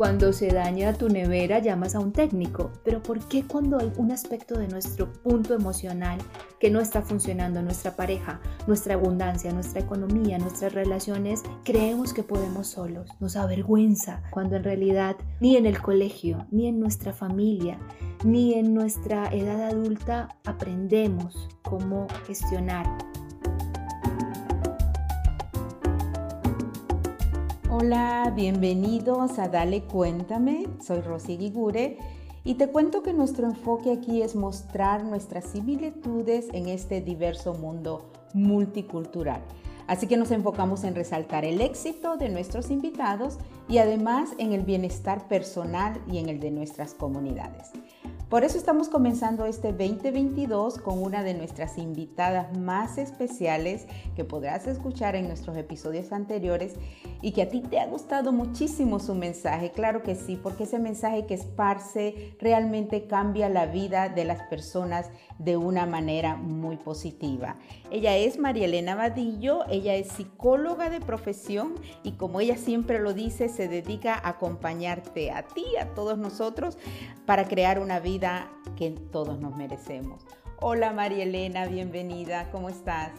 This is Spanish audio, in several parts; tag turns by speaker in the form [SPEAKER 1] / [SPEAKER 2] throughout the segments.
[SPEAKER 1] Cuando se daña tu nevera llamas a un técnico, pero ¿por qué cuando hay un aspecto de nuestro punto emocional que no está funcionando, nuestra pareja, nuestra abundancia, nuestra economía, nuestras relaciones, creemos que podemos solos? Nos avergüenza cuando en realidad ni en el colegio, ni en nuestra familia, ni en nuestra edad adulta aprendemos cómo gestionar
[SPEAKER 2] Hola, bienvenidos a Dale Cuéntame. Soy Rosy Guigure y te cuento que nuestro enfoque aquí es mostrar nuestras similitudes en este diverso mundo multicultural. Así que nos enfocamos en resaltar el éxito de nuestros invitados y además en el bienestar personal y en el de nuestras comunidades. Por eso estamos comenzando este 2022 con una de nuestras invitadas más especiales que podrás escuchar en nuestros episodios anteriores y que a ti te ha gustado muchísimo su mensaje. Claro que sí, porque ese mensaje que esparce realmente cambia la vida de las personas de una manera muy positiva. Ella es María Elena Vadillo, ella es psicóloga de profesión y como ella siempre lo dice, se dedica a acompañarte a ti, a todos nosotros, para crear una vida que todos nos merecemos. Hola María Elena, bienvenida, ¿cómo estás?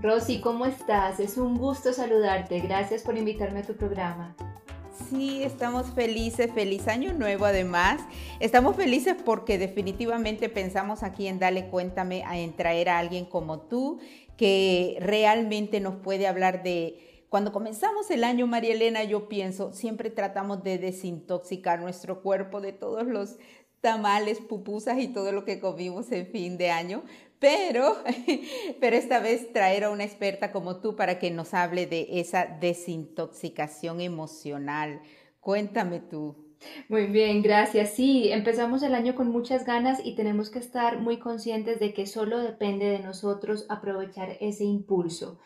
[SPEAKER 1] Rosy, ¿cómo estás? Es un gusto saludarte. Gracias por invitarme a tu programa.
[SPEAKER 2] Sí, estamos felices, feliz año nuevo además. Estamos felices porque definitivamente pensamos aquí en Dale Cuéntame a traer a alguien como tú que realmente nos puede hablar de... Cuando comenzamos el año, María Elena, yo pienso, siempre tratamos de desintoxicar nuestro cuerpo de todos los tamales, pupusas y todo lo que comimos en fin de año, pero, pero esta vez traer a una experta como tú para que nos hable de esa desintoxicación emocional. Cuéntame tú.
[SPEAKER 1] Muy bien, gracias. Sí, empezamos el año con muchas ganas y tenemos que estar muy conscientes de que solo depende de nosotros aprovechar ese impulso.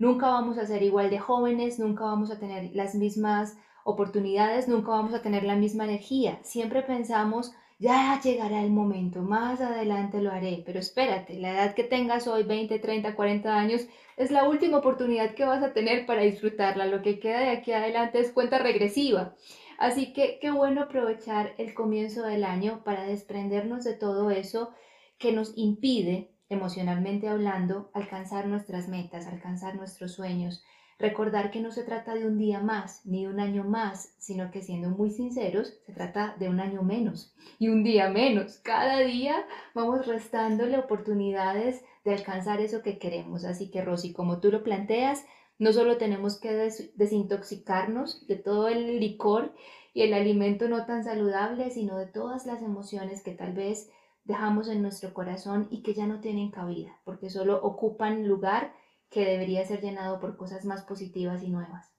[SPEAKER 1] Nunca vamos a ser igual de jóvenes, nunca vamos a tener las mismas oportunidades, nunca vamos a tener la misma energía. Siempre pensamos ya llegará el momento, más adelante lo haré, pero espérate, la edad que tengas hoy, 20, 30, 40 años, es la última oportunidad que vas a tener para disfrutarla. Lo que queda de aquí adelante es cuenta regresiva. Así que qué bueno aprovechar el comienzo del año para desprendernos de todo eso que nos impide, emocionalmente hablando, alcanzar nuestras metas, alcanzar nuestros sueños, Recordar que no se trata de un día más ni de un año más, sino que siendo muy sinceros, se trata de un año menos y un día menos. Cada día vamos restándole oportunidades de alcanzar eso que queremos. Así que Rosy, como tú lo planteas, no solo tenemos que desintoxicarnos de todo el licor y el alimento no tan saludable, sino de todas las emociones que tal vez dejamos en nuestro corazón y que ya no tienen cabida, porque solo ocupan lugar que debería ser llenado por cosas más positivas y nuevas.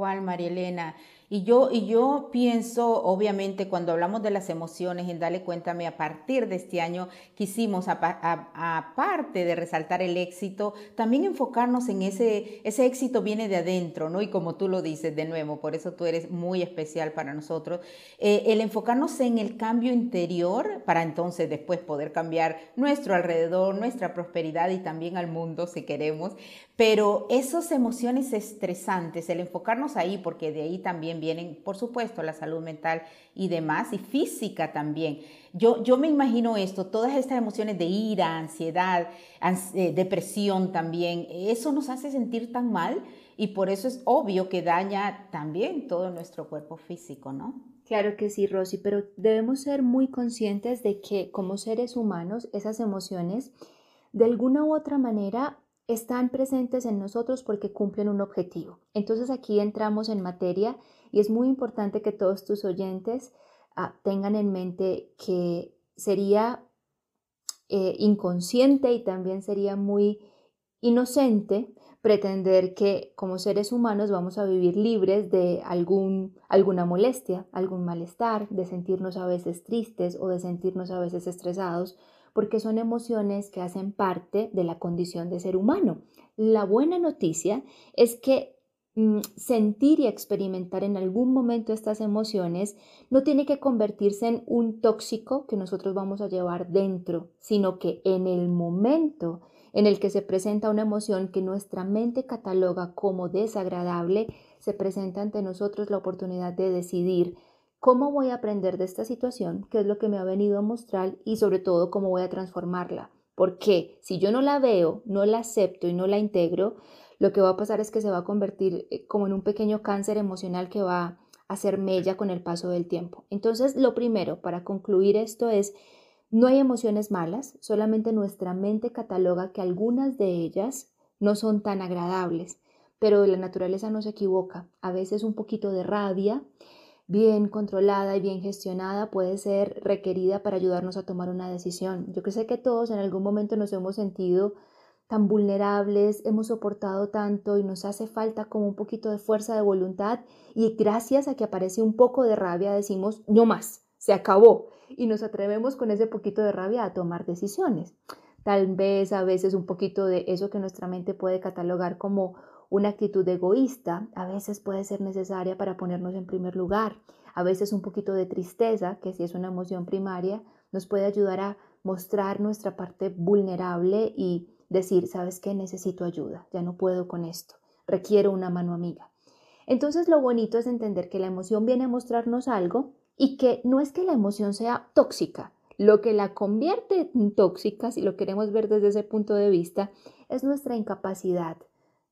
[SPEAKER 2] Cual, María Elena. Y yo, y yo pienso, obviamente, cuando hablamos de las emociones, en Dale Cuéntame, a partir de este año quisimos, aparte de resaltar el éxito, también enfocarnos en ese, ese éxito viene de adentro, ¿no? Y como tú lo dices de nuevo, por eso tú eres muy especial para nosotros, eh, el enfocarnos en el cambio interior para entonces después poder cambiar nuestro alrededor, nuestra prosperidad y también al mundo si queremos. Pero esas emociones estresantes, el enfocarnos ahí, porque de ahí también vienen, por supuesto, la salud mental y demás, y física también. Yo, yo me imagino esto, todas estas emociones de ira, ansiedad, eh, depresión también, eso nos hace sentir tan mal y por eso es obvio que daña también todo nuestro cuerpo físico, ¿no?
[SPEAKER 1] Claro que sí, Rosy, pero debemos ser muy conscientes de que como seres humanos esas emociones de alguna u otra manera están presentes en nosotros porque cumplen un objetivo. Entonces aquí entramos en materia y es muy importante que todos tus oyentes ah, tengan en mente que sería eh, inconsciente y también sería muy inocente pretender que como seres humanos vamos a vivir libres de algún, alguna molestia, algún malestar, de sentirnos a veces tristes o de sentirnos a veces estresados, porque son emociones que hacen parte de la condición de ser humano. La buena noticia es que mm, sentir y experimentar en algún momento estas emociones no tiene que convertirse en un tóxico que nosotros vamos a llevar dentro, sino que en el momento en el que se presenta una emoción que nuestra mente cataloga como desagradable, se presenta ante nosotros la oportunidad de decidir cómo voy a aprender de esta situación, qué es lo que me ha venido a mostrar y sobre todo cómo voy a transformarla. Porque si yo no la veo, no la acepto y no la integro, lo que va a pasar es que se va a convertir eh, como en un pequeño cáncer emocional que va a hacer mella con el paso del tiempo. Entonces, lo primero para concluir esto es no hay emociones malas, solamente nuestra mente cataloga que algunas de ellas no son tan agradables, pero la naturaleza no se equivoca. A veces un poquito de rabia, bien controlada y bien gestionada, puede ser requerida para ayudarnos a tomar una decisión. Yo sé que todos en algún momento nos hemos sentido tan vulnerables, hemos soportado tanto y nos hace falta como un poquito de fuerza de voluntad y gracias a que aparece un poco de rabia decimos, no más, se acabó y nos atrevemos con ese poquito de rabia a tomar decisiones. Tal vez a veces un poquito de eso que nuestra mente puede catalogar como una actitud egoísta, a veces puede ser necesaria para ponernos en primer lugar. A veces un poquito de tristeza, que si es una emoción primaria, nos puede ayudar a mostrar nuestra parte vulnerable y decir, ¿sabes qué? Necesito ayuda, ya no puedo con esto, requiero una mano amiga. Entonces lo bonito es entender que la emoción viene a mostrarnos algo y que no es que la emoción sea tóxica, lo que la convierte en tóxica, si lo queremos ver desde ese punto de vista, es nuestra incapacidad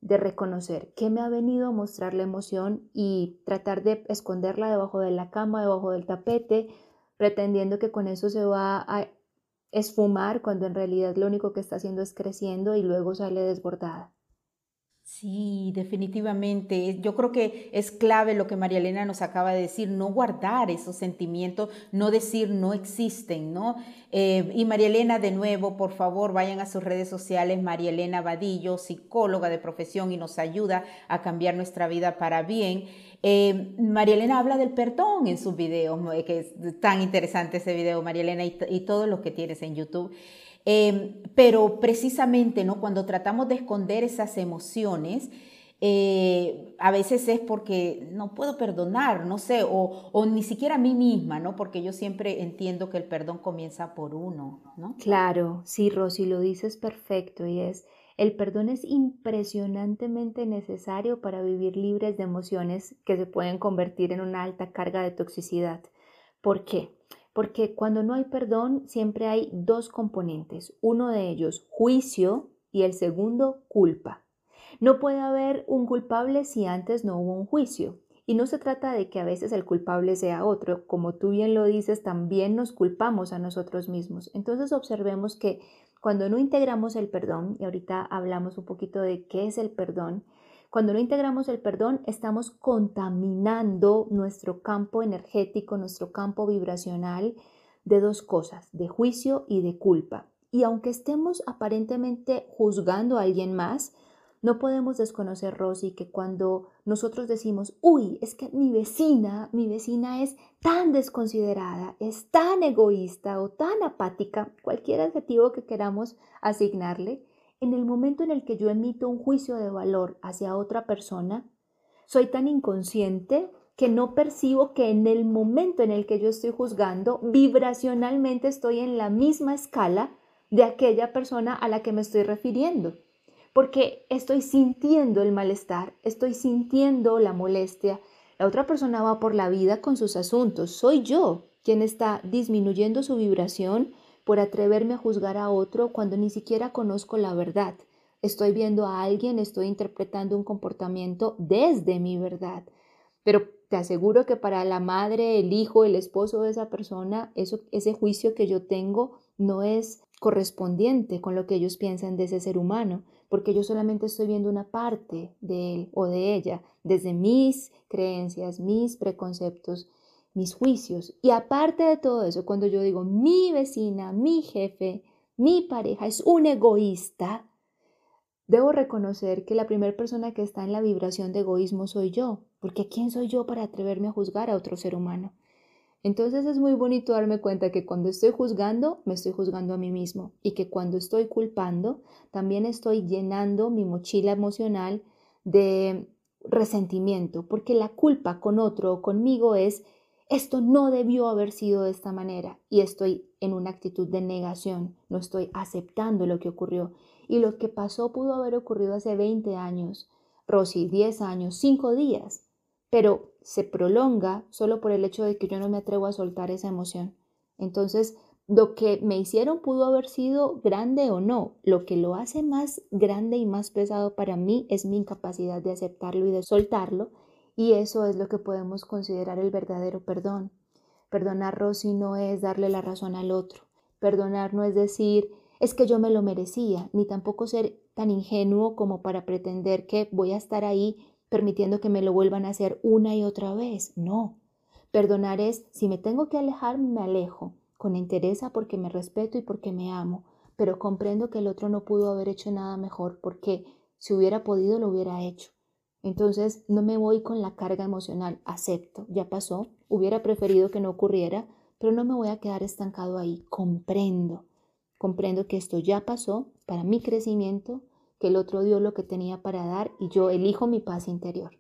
[SPEAKER 1] de reconocer qué me ha venido a mostrar la emoción y tratar de esconderla debajo de la cama, debajo del tapete, pretendiendo que con eso se va a esfumar cuando en realidad lo único que está haciendo es creciendo y luego sale desbordada.
[SPEAKER 2] Sí, definitivamente. Yo creo que es clave lo que María Elena nos acaba de decir, no guardar esos sentimientos, no decir no existen, ¿no? Eh, y María Elena, de nuevo, por favor, vayan a sus redes sociales, María Elena Vadillo, psicóloga de profesión y nos ayuda a cambiar nuestra vida para bien. Eh, María Elena habla del perdón en sus videos, que es tan interesante ese video, María Elena, y, y todo lo que tienes en YouTube. Em, pero precisamente, ¿no? Cuando tratamos de esconder esas emociones, eh, a veces es porque no puedo perdonar, no sé, o, ni siquiera a mí misma, ¿no? Porque yo siempre entiendo que el perdón comienza por uno, ¿no?
[SPEAKER 1] Claro, sí, Rosy, lo dices perfecto y es, el perdón es impresionantemente necesario para vivir libres de emociones que se pueden convertir en una alta carga de toxicidad. ¿Por qué? Porque cuando no hay perdón siempre hay dos componentes, uno de ellos juicio y el segundo culpa. No puede haber un culpable si antes no hubo un juicio. Y no se trata de que a veces el culpable sea otro, como tú bien lo dices, también nos culpamos a nosotros mismos. Entonces observemos que cuando no integramos el perdón, y ahorita hablamos un poquito de qué es el perdón, cuando no integramos el perdón, estamos contaminando nuestro campo energético, nuestro campo vibracional de dos cosas, de juicio y de culpa. Y aunque estemos aparentemente juzgando a alguien más, no podemos desconocer, Rosy, que cuando nosotros decimos, uy, es que mi vecina, mi vecina es tan desconsiderada, es tan egoísta o tan apática, cualquier adjetivo que queramos asignarle, en el momento en el que yo emito un juicio de valor hacia otra persona, soy tan inconsciente que no percibo que en el momento en el que yo estoy juzgando, vibracionalmente estoy en la misma escala de aquella persona a la que me estoy refiriendo. Porque estoy sintiendo el malestar, estoy sintiendo la molestia. La otra persona va por la vida con sus asuntos. Soy yo quien está disminuyendo su vibración por atreverme a juzgar a otro cuando ni siquiera conozco la verdad. Estoy viendo a alguien, estoy interpretando un comportamiento desde mi verdad. Pero te aseguro que para la madre, el hijo, el esposo de esa persona, ese juicio que yo tengo no es correspondiente con lo que ellos piensan de ese ser humano, porque yo solamente estoy viendo una parte de él o de ella desde mis creencias, mis preconceptos mis juicios. Y aparte de todo eso, cuando yo digo mi vecina, mi jefe, mi pareja es un egoísta, Debo reconocer que la primera persona que está en la vibración de egoísmo soy yo, porque ¿quién soy yo para atreverme a juzgar a otro ser humano? Entonces es muy bonito darme cuenta que cuando estoy juzgando, me estoy juzgando a mí mismo y que cuando estoy culpando, también estoy llenando mi mochila emocional de resentimiento, porque la culpa con otro o conmigo es, esto no debió haber sido de esta manera y estoy en una actitud de negación, no estoy aceptando lo que ocurrió y lo que pasó pudo haber ocurrido hace 20 años, Rosy, 10 años, 5 días, pero se prolonga solo por el hecho de que yo no me atrevo a soltar esa emoción. Entonces, lo que me hicieron pudo haber sido grande o no. Lo que lo hace más grande y más pesado para mí es mi incapacidad de aceptarlo y de soltarlo. Y eso es lo que podemos considerar el verdadero perdón. Perdonar, Rosy, no es darle la razón al otro. Perdonar no es decir, es que yo me lo merecía, ni tampoco ser tan ingenuo como para pretender que voy a estar ahí permitiendo que me lo vuelvan a hacer una y otra vez. No. Perdonar es, si me tengo que alejar, me alejo, con interés porque me respeto y porque me amo, pero comprendo que el otro no pudo haber hecho nada mejor porque si hubiera podido lo hubiera hecho. Entonces no me voy con la carga emocional, acepto, ya pasó, hubiera preferido que no ocurriera, pero no me voy a quedar estancado ahí, comprendo, comprendo que esto ya pasó para mi crecimiento, que el otro dio lo que tenía para dar y yo elijo mi paz interior.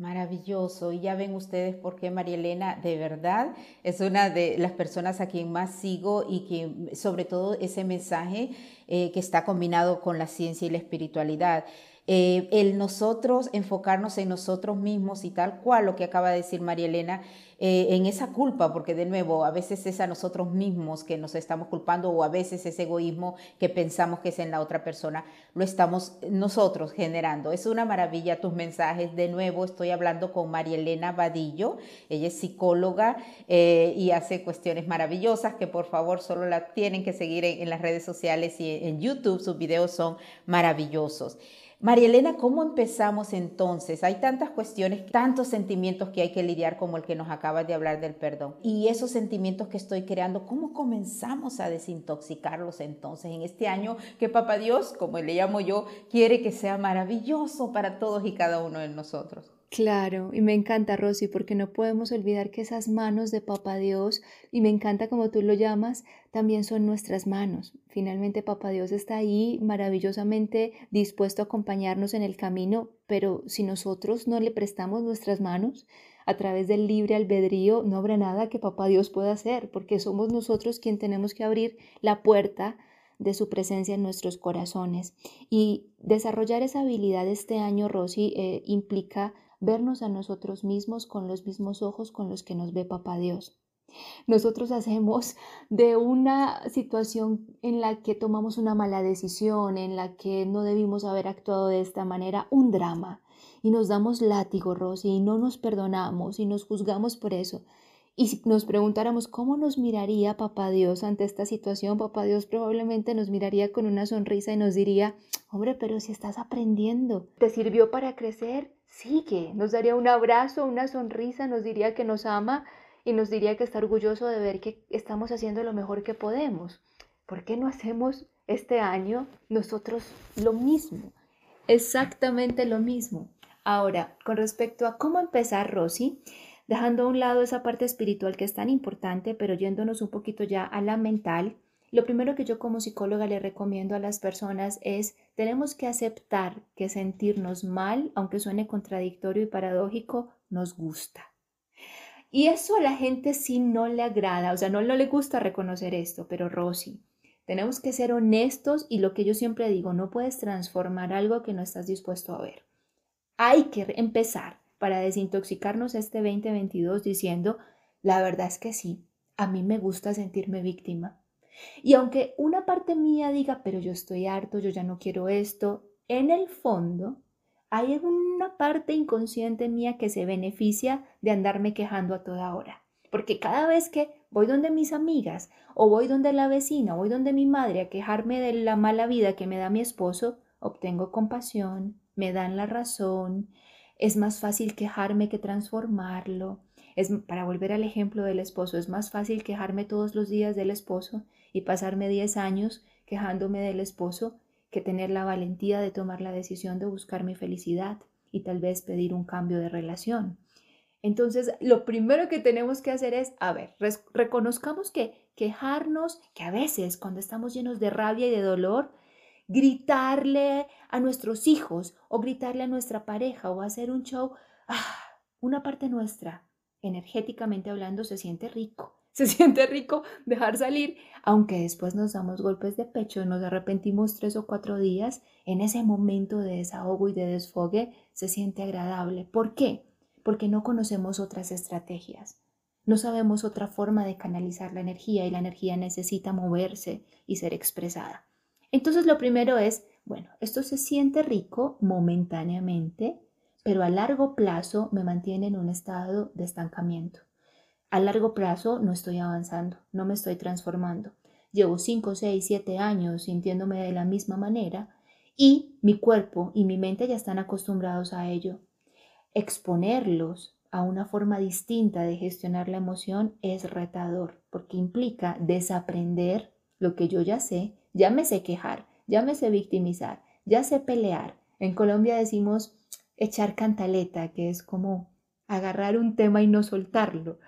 [SPEAKER 2] Maravilloso. Y ya ven ustedes por qué María Elena de verdad es una de las personas a quien más sigo y que sobre todo ese mensaje eh, que está combinado con la ciencia y la espiritualidad. Eh, el nosotros enfocarnos en nosotros mismos y tal cual lo que acaba de decir María Elena, eh, en esa culpa, porque de nuevo, a veces es a nosotros mismos que nos estamos culpando o a veces ese egoísmo que pensamos que es en la otra persona, lo estamos nosotros generando. Es una maravilla tus mensajes. De nuevo, estoy hablando con María Elena Vadillo, ella es psicóloga eh, y hace cuestiones maravillosas que por favor solo la tienen que seguir en, las redes sociales y en YouTube, sus videos son maravillosos. María Elena, ¿cómo empezamos entonces? Hay tantas cuestiones, tantos sentimientos que hay que lidiar como el que nos acaba de hablar del perdón. Y esos sentimientos que estoy creando, ¿cómo comenzamos a desintoxicarlos entonces en este año que Papá Dios, como le llamo yo, quiere que sea maravilloso para todos y cada uno de nosotros?
[SPEAKER 1] Claro, y me encanta, Rosy, porque no podemos olvidar que esas manos de Papá Dios, y me encanta como tú lo llamas, también son nuestras manos. Finalmente, Papá Dios está ahí maravillosamente dispuesto a acompañarnos en el camino, pero si nosotros no le prestamos nuestras manos, a través del libre albedrío, no habrá nada que Papá Dios pueda hacer, porque somos nosotros quien tenemos que abrir la puerta de su presencia en nuestros corazones. Y desarrollar esa habilidad este año, Rosy, eh, implica vernos a nosotros mismos con los mismos ojos con los que nos ve Papá Dios. Nosotros hacemos de una situación en la que tomamos una mala decisión, en la que no debimos haber actuado de esta manera, un drama. Y nos damos látigo, Rosy, y no nos perdonamos y nos juzgamos por eso. Y si nos preguntáramos cómo nos miraría Papá Dios ante esta situación, Papá Dios probablemente nos miraría con una sonrisa y nos diría, hombre, pero si estás aprendiendo, ¿te sirvió para crecer? Sigue, nos daría un abrazo, una sonrisa, nos diría que nos ama y nos diría que está orgulloso de ver que estamos haciendo lo mejor que podemos. ¿Por qué no hacemos este año nosotros lo mismo? Exactamente lo mismo. Ahora, con respecto a cómo empezar, Rosy, dejando a un lado esa parte espiritual que es tan importante, pero yéndonos un poquito ya a la mental, lo primero que yo como psicóloga le recomiendo a las personas es, tenemos que aceptar que sentirnos mal, aunque suene contradictorio y paradójico, nos gusta. Y eso a la gente sí no le agrada, o sea, no, no le gusta reconocer esto, pero Rosy, tenemos que ser honestos y lo que yo siempre digo, no puedes transformar algo que no estás dispuesto a ver. Hay que empezar para desintoxicarnos este 2022 diciendo, la verdad es que sí, a mí me gusta sentirme víctima. Y aunque una parte mía diga, pero yo estoy harto, yo ya no quiero esto, en el fondo hay una parte inconsciente mía que se beneficia de andarme quejando a toda hora. Porque cada vez que voy donde mis amigas o voy donde la vecina o voy donde mi madre a quejarme de la mala vida que me da mi esposo, obtengo compasión, me dan la razón, es más fácil quejarme que transformarlo. Es, para volver al ejemplo del esposo, es más fácil quejarme todos los días del esposo y pasarme 10 años quejándome del esposo que tener la valentía de tomar la decisión de buscar mi felicidad y tal vez pedir un cambio de relación. Entonces, lo primero que tenemos que hacer es, a ver, reconozcamos que quejarnos, que a veces cuando estamos llenos de rabia y de dolor, gritarle a nuestros hijos o gritarle a nuestra pareja o hacer un show, ah, una parte nuestra, energéticamente hablando, se siente rico. Se siente rico dejar salir, aunque después nos damos golpes de pecho, nos arrepentimos tres o cuatro días, en ese momento de desahogo y de desfogue se siente agradable. ¿Por qué? Porque no conocemos otras estrategias. No sabemos otra forma de canalizar la energía y la energía necesita moverse y ser expresada. Entonces lo primero es, bueno, esto se siente rico momentáneamente, pero a largo plazo me mantiene en un estado de estancamiento. A largo plazo no estoy avanzando, no me estoy transformando. Llevo 5, 6, 7 años sintiéndome de la misma manera y mi cuerpo y mi mente ya están acostumbrados a ello. Exponerlos a una forma distinta de gestionar la emoción es retador porque implica desaprender lo que yo ya sé, ya me sé quejar, ya me sé victimizar, ya sé pelear. En Colombia decimos echar cantaleta, que es como agarrar un tema y no soltarlo.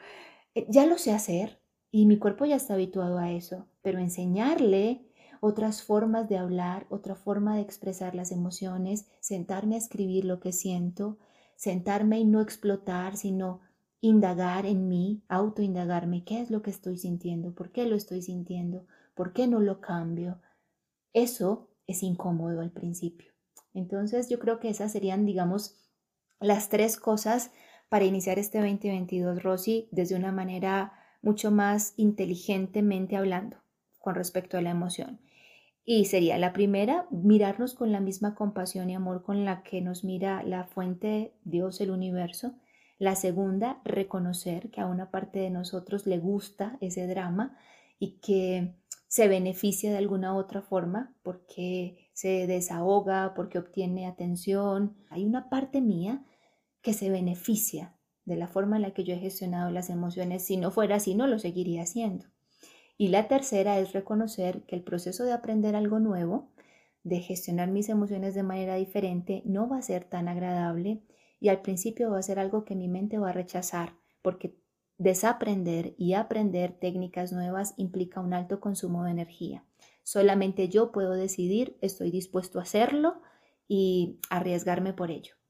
[SPEAKER 1] Eh, ya lo sé hacer y mi cuerpo ya está habituado a eso, pero enseñarle otras formas de hablar, otra forma de expresar las emociones, sentarme a escribir lo que siento, sentarme y no explotar, sino indagar en mí, autoindagarme, qué es lo que estoy sintiendo, por qué lo estoy sintiendo, por qué no lo cambio. Eso es incómodo al principio. Entonces yo creo que esas serían, digamos, las tres cosas para iniciar este 2022, Rosy, desde una manera mucho más inteligentemente hablando con respecto a la emoción. Y sería la primera, mirarnos con la misma compasión y amor con la que nos mira la fuente, Dios, el universo. La segunda, reconocer que a una parte de nosotros le gusta ese drama y que se beneficia de alguna otra forma porque se desahoga, porque obtiene atención. Hay una parte mía que se beneficia de la forma en la que yo he gestionado las emociones. Si no fuera así, no lo seguiría haciendo. Y la tercera es reconocer que el proceso de aprender algo nuevo, de gestionar mis emociones de manera diferente, no va a ser tan agradable y al principio va a ser algo que mi mente va a rechazar porque Desaprender y aprender técnicas nuevas implica un alto consumo de energía. Solamente yo puedo decidir, estoy dispuesto a hacerlo y arriesgarme por ello.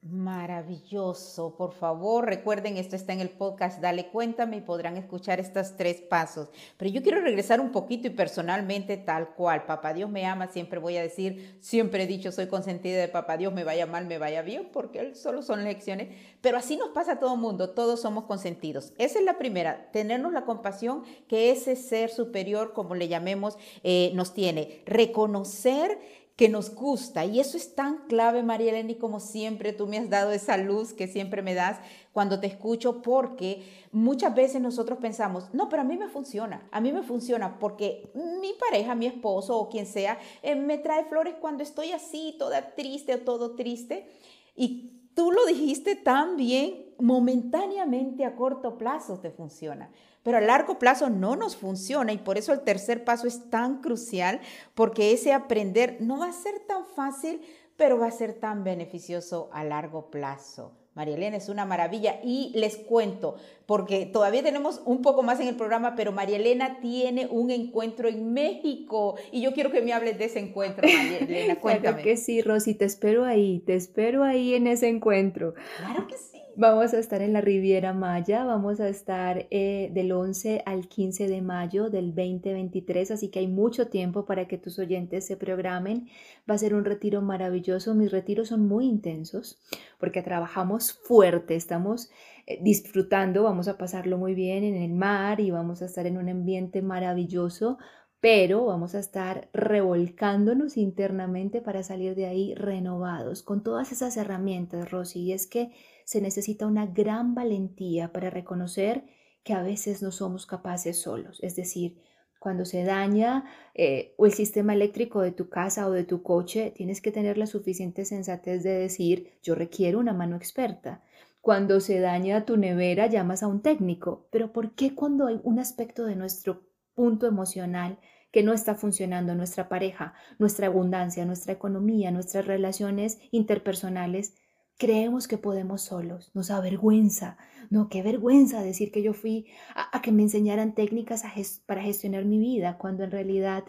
[SPEAKER 2] Maravilloso, por favor, recuerden, esto está en el podcast Dale Cuéntame y podrán escuchar estos tres pasos. Pero yo quiero regresar un poquito y personalmente tal cual. Papá Dios me ama, siempre voy a decir, siempre he dicho, soy consentida de Papá Dios, me vaya mal, me vaya bien, porque solo son lecciones. Pero así nos pasa a todo mundo, todos somos consentidos. Esa es la primera, tenernos la compasión que ese ser superior, como le llamemos, eh, nos tiene. Reconocer que nos gusta. Y eso es tan clave, María Elena, y como siempre tú me has dado esa luz que siempre me das cuando te escucho, porque muchas veces nosotros pensamos, no, pero a mí me funciona, a mí me funciona porque mi pareja, mi esposo o quien sea, eh, me trae flores cuando estoy así, toda triste o todo triste. Y tú lo dijiste tan bien, momentáneamente a corto plazo te funciona pero a largo plazo no nos funciona y por eso el tercer paso es tan crucial, porque ese aprender no va a ser tan fácil, pero va a ser tan beneficioso a largo plazo. María Elena es una maravilla y les cuento, porque todavía tenemos un poco más en el programa, pero María Elena tiene un encuentro en México y yo quiero que me hables de ese encuentro, María Elena. Cuéntame.
[SPEAKER 1] Claro que sí, Rosy, te espero ahí, te espero ahí en ese encuentro.
[SPEAKER 2] Claro que sí.
[SPEAKER 1] Vamos a estar en la Riviera Maya, vamos a estar eh, del 11 al 15 de mayo del 2023, así que hay mucho tiempo para que tus oyentes se programen. Va a ser un retiro maravilloso, mis retiros son muy intensos porque trabajamos fuerte, estamos eh, disfrutando, vamos a pasarlo muy bien en el mar y vamos a estar en un ambiente maravilloso pero vamos a estar revolcándonos internamente para salir de ahí renovados con todas esas herramientas, Rosy. Y es que se necesita una gran valentía para reconocer que a veces no somos capaces solos. Es decir, cuando se daña eh, el sistema eléctrico de tu casa o de tu coche, tienes que tener la suficiente sensatez de decir, yo requiero una mano experta. Cuando se daña tu nevera, llamas a un técnico. Pero ¿por qué cuando hay un aspecto de nuestro punto emocional que no está funcionando nuestra pareja, nuestra abundancia, nuestra economía, nuestras relaciones interpersonales, creemos que podemos solos, nos avergüenza, no, qué vergüenza decir que yo fui a, que me enseñaran técnicas para gestionar mi vida, cuando en realidad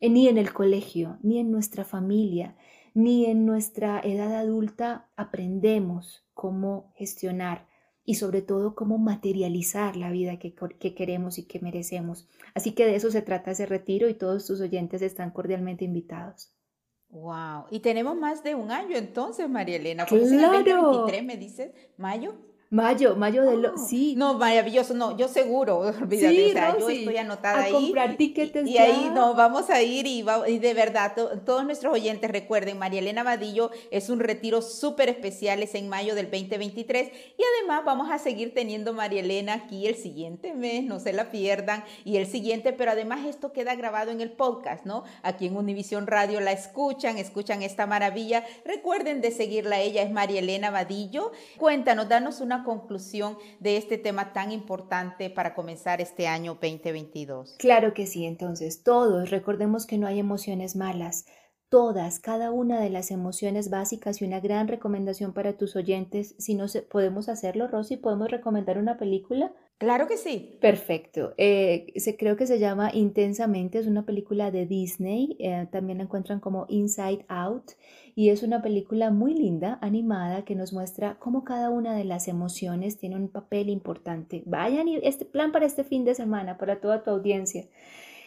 [SPEAKER 1] eh, ni en el colegio, ni en nuestra familia, ni en nuestra edad adulta aprendemos cómo gestionar y sobre todo cómo materializar la vida que, que, queremos y que merecemos. Así que de eso se trata ese retiro y todos tus oyentes están cordialmente invitados.
[SPEAKER 2] Wow, y tenemos más de un año entonces, María Elena.
[SPEAKER 1] Claro.
[SPEAKER 2] me dices, mayo.
[SPEAKER 1] Mayo, mayo de lo, oh. sí.
[SPEAKER 2] No, maravilloso, no, yo seguro, olvídate, sí, o sea, yo estoy anotada ahí.
[SPEAKER 1] comprar tickets
[SPEAKER 2] y, ahí no, vamos a ir y, y de verdad, todos nuestros oyentes recuerden, María Elena Vadillo es un retiro súper especial, es en mayo del 2023 y además vamos a seguir teniendo María Elena aquí el siguiente mes, no se la pierdan, y el siguiente, pero además esto queda grabado en el podcast, ¿no? Aquí en Univisión Radio la escuchan, escuchan esta maravilla. Recuerden de seguirla, ella es María Elena Vadillo. Cuéntanos, danos una conclusión de este tema tan importante para comenzar este año 2022?
[SPEAKER 1] Claro que sí, entonces todos recordemos que no hay emociones malas. Todas, cada una de las emociones básicas y una gran recomendación para tus oyentes. Si no podemos hacerlo, Rosy, podemos recomendar una película
[SPEAKER 2] Claro que sí.
[SPEAKER 1] Perfecto. Eh, se, creo que se llama Intensamente, es una película de Disney, eh, también la encuentran como Inside Out y es una película muy linda, animada, que nos muestra cómo cada una de las emociones tiene un papel importante. Vayan y este plan para este fin de semana, para toda tu audiencia.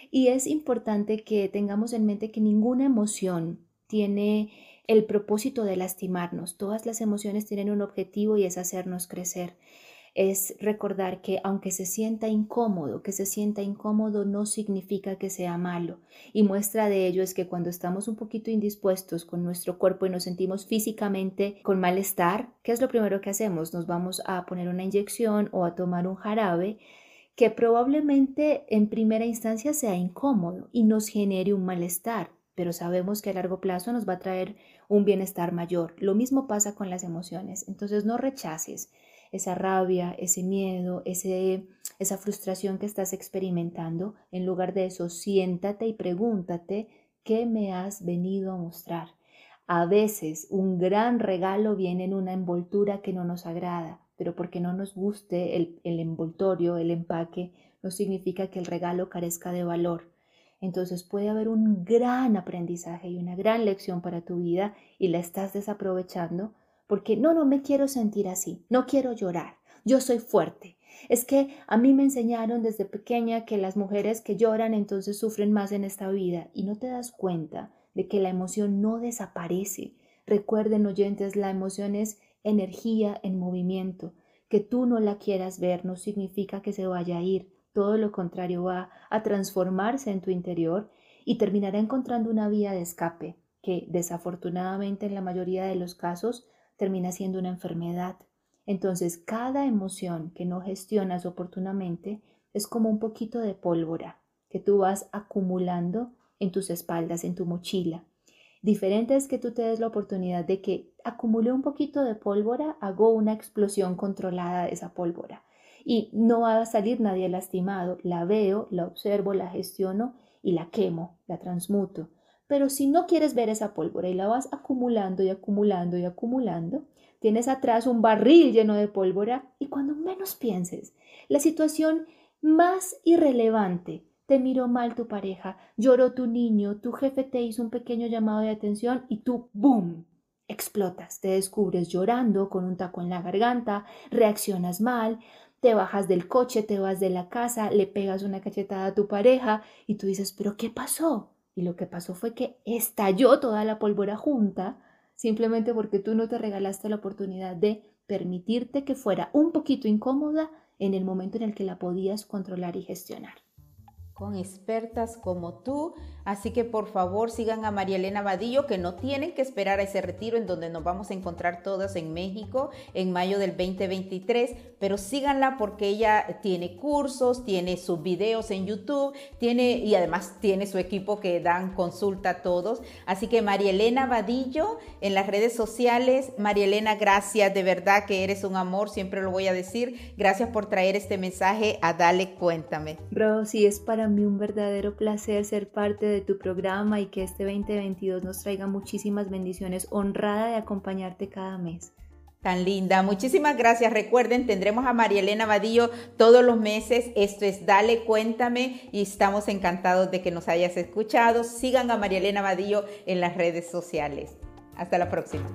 [SPEAKER 1] Y es importante que tengamos en mente que ninguna emoción tiene el propósito de lastimarnos. Todas las emociones tienen un objetivo y es hacernos crecer es recordar que aunque se sienta incómodo, que se sienta incómodo no significa que sea malo. Y muestra de ello es que cuando estamos un poquito indispuestos con nuestro cuerpo y nos sentimos físicamente con malestar, ¿qué es lo primero que hacemos? Nos vamos a poner una inyección o a tomar un jarabe que probablemente en primera instancia sea incómodo y nos genere un malestar, pero sabemos que a largo plazo nos va a traer un bienestar mayor. Lo mismo pasa con las emociones, entonces no rechaces esa rabia, ese miedo, ese, esa frustración que estás experimentando, en lugar de eso, siéntate y pregúntate qué me has venido a mostrar. A veces un gran regalo viene en una envoltura que no nos agrada, pero porque no nos guste el, el envoltorio, el empaque, no significa que el regalo carezca de valor. Entonces puede haber un gran aprendizaje y una gran lección para tu vida y la estás desaprovechando porque no, no me quiero sentir así, no quiero llorar, yo soy fuerte. Es que a mí me enseñaron desde pequeña que las mujeres que lloran entonces sufren más en esta vida y no te das cuenta de que la emoción no desaparece. Recuerden oyentes, la emoción es energía en movimiento. Que tú no la quieras ver no significa que se vaya a ir, todo lo contrario va a transformarse en tu interior y terminará encontrando una vía de escape que desafortunadamente en la mayoría de los casos termina siendo una enfermedad. Entonces, cada emoción que no gestionas oportunamente es como un poquito de pólvora que tú vas acumulando en tus espaldas, en tu mochila. Diferente es que tú te des la oportunidad de que acumule un poquito de pólvora, hago una explosión controlada de esa pólvora. Y no va a salir nadie lastimado. La veo, la observo, la gestiono y la quemo, la transmuto. Pero si no quieres ver esa pólvora y la vas acumulando y acumulando y acumulando, tienes atrás un barril lleno de pólvora y cuando menos pienses, la situación más irrelevante, te miró mal tu pareja, lloró tu niño, tu jefe te hizo un pequeño llamado de atención y tú, ¡boom!, explotas, te descubres llorando con un taco en la garganta, reaccionas mal, te bajas del coche, te vas de la casa, le pegas una cachetada a tu pareja y tú dices, pero ¿qué pasó? Y lo que pasó fue que estalló toda la pólvora junta, simplemente porque tú no te regalaste la oportunidad de permitirte que fuera un poquito incómoda en el momento en el que la podías controlar y gestionar
[SPEAKER 2] con expertas como tú. Así que por favor sigan a María Elena Vadillo, que no tienen que esperar a ese retiro en donde nos vamos a encontrar todas en México en mayo del 2023, pero síganla porque ella tiene cursos, tiene sus videos en YouTube, tiene y además tiene su equipo que dan consulta a todos. Así que María Elena Vadillo en las redes sociales. María Elena, gracias, de verdad que eres un amor, siempre lo voy a decir. Gracias por traer este mensaje a Dale Cuéntame.
[SPEAKER 1] Rosy, es para mí un verdadero placer ser parte de tu programa y que este 2022 nos traiga muchísimas bendiciones. Honrada de acompañarte cada mes.
[SPEAKER 2] Tan linda. Muchísimas gracias. Recuerden, tendremos a María Elena Vadillo todos los meses. Esto es Dale Cuéntame y estamos encantados de que nos hayas escuchado. Sigan a María Elena Vadillo en las redes sociales. Hasta la próxima.